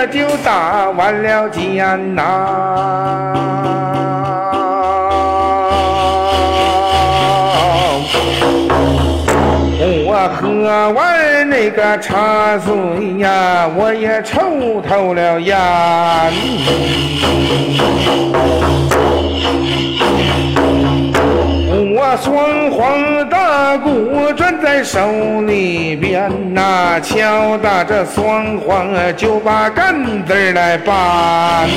我就打完了尖呐。我喝完那个茶水呀，我也抽透了烟。手里边呐，敲打着双簧就把杆子来搬。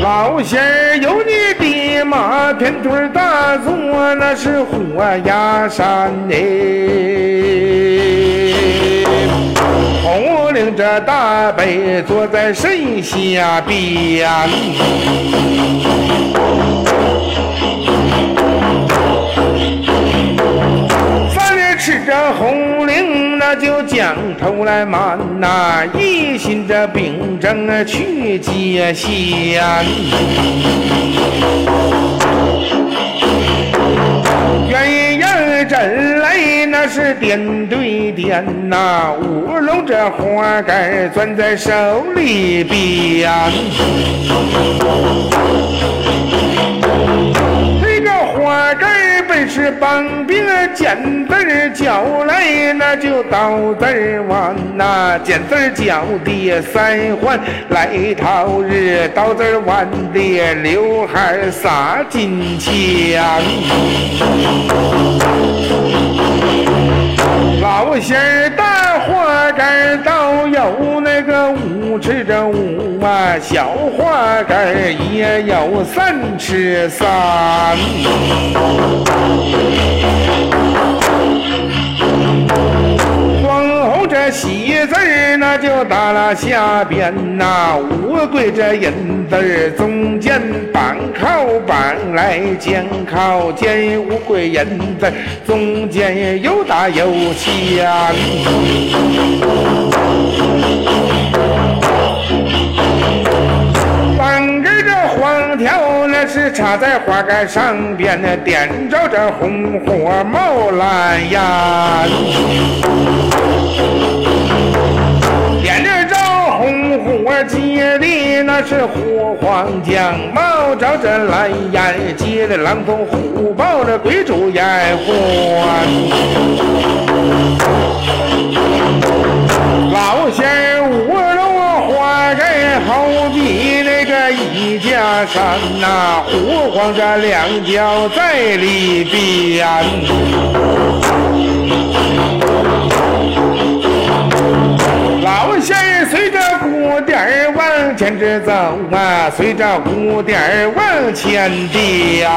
老仙儿有你的马天腿儿大坐，那是火焰山嘞。红领着大背坐在神下边。就将头来满呐，一心着病症去解仙。鸳鸯针来那是点对点呐，乌龙这花杆攥在手里边。这个花杆本是帮兵尖子脚那就刀字儿弯呐，尖子儿脚的三环来套日，刀字儿弯的刘海儿撒金枪。老仙儿大花杆儿倒有那个五尺这五啊，小花杆也有三尺三。喜字儿那就打了下边呐，乌龟这银字儿中间板靠板来肩靠肩，乌龟银字中间又大又响。是插在花杆上边，那点着这红火冒蓝烟。点着着红火接的那是火黄江，冒着这蓝烟接的狼头虎豹这鬼主烟火。山呐、虎黄这两脚在里边。老仙儿随着鼓点儿往前直走啊，随着鼓点儿往前颠。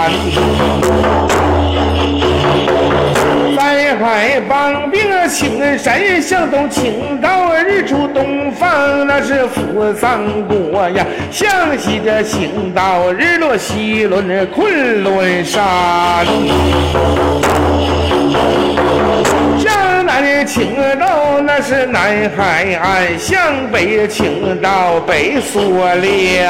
山海帮兵青山向东，青岛日出东方，那是扶桑国呀。向西这青岛日落西轮昆仑山。向南青岛那是南海岸，向北青岛北苏联。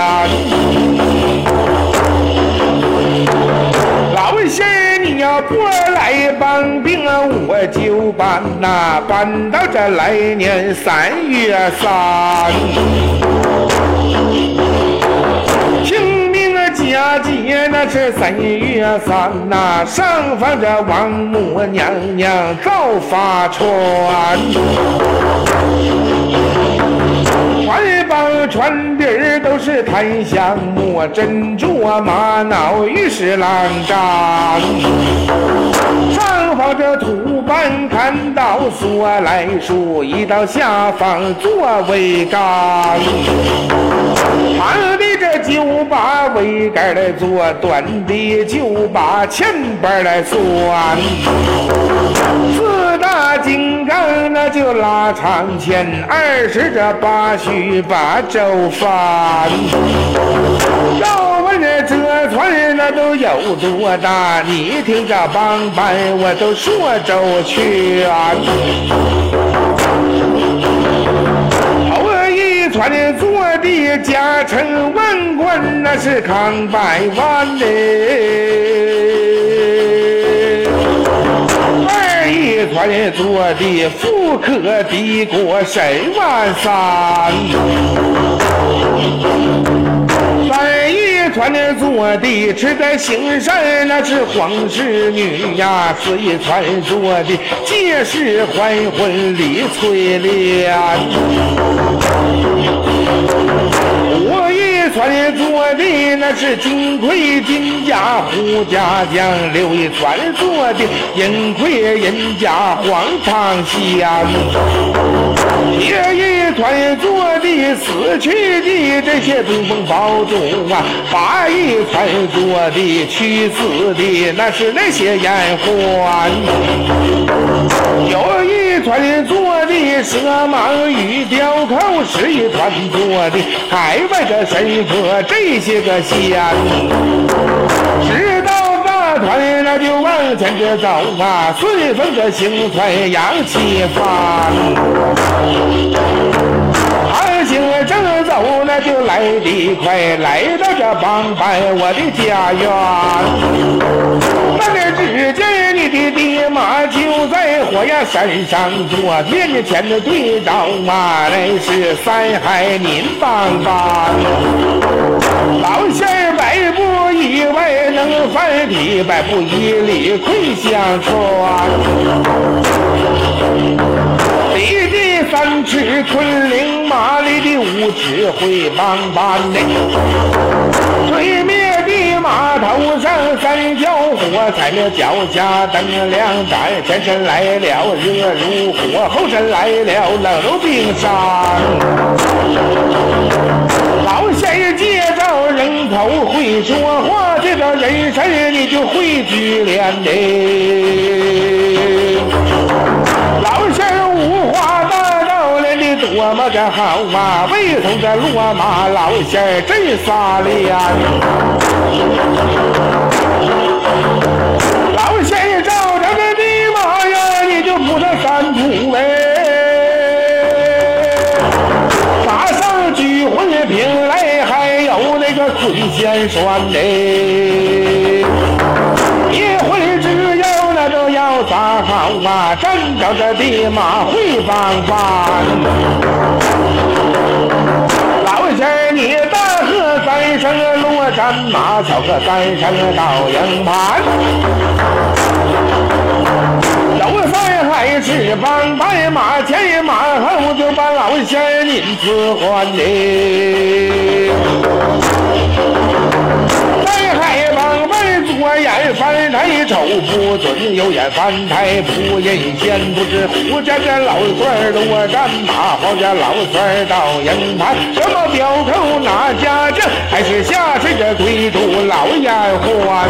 老仙儿，你要不来帮兵，我就搬呐，搬到这来年三月三。清明佳节那是三月三呐，上房这王母娘娘早发传。怀抱船底儿都是檀香木，珍珠啊玛瑙玉石郎章。上把这土板看到索来书，一到下方做桅杆。长的这就把桅杆来做，短的就把前板来算。四大金刚那就拉长线，二十这八须把周翻。要问这村那都有多大？你听这帮班我都说周全。后一传坐的家臣文官那是康百万嘞。一团做的富可敌国十万三，团做的吃在兴山那是皇室女呀，四一团做的皆是还婚李翠莲。传做的那是金盔金甲护家将，刘一传做的银盔银甲黄长香，铁一传做的死去的这些东风宝钟啊，八一传做的去死的那是那些烟花，有一团做的蛇蟒鱼雕扣，十一团做的海外的神。佛这些个仙，前着走啊，顺风这行船扬起帆，二行正走那就来得快，来到这帮班我的家园，那个只见你的爹妈就在火焰山上坐，面前的队长嘛，那是三海您帮帮。老仙外能翻地，百步一里困相穿，离地三尺昆仑马，里的五尺会帮帮的。对面的码头上三条火，踩了脚下灯亮盏，前身来了热如火，后身来了冷如冰山。老仙儿介绍人头会说话，这个人事你就会聚敛的。老仙儿五花大道练的多么的好啊！为头这落马，老仙儿真撒脸。老仙儿照着这的马呀，你就不上三步哎。平来最尖酸嘞，一会只有那这要咋好啊？站着这的马会帮帮。老仙你大喝三声落战马，小喝三声倒营盘。三还是帮白马前马后，就把老仙您赐还的。三海帮白左眼翻台瞅不准，右眼翻台不认先，不知胡家这老孙落战马，黄家老孙到营盘，什么镖头哪家将，还是下水这归主老眼欢。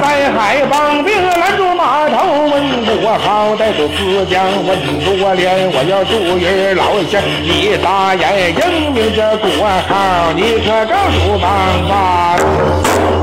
在海帮兵拦住码头问。我好歹都自将问多连，我要祝愿老仙你大爷英明这国号，你可告诉帮帮。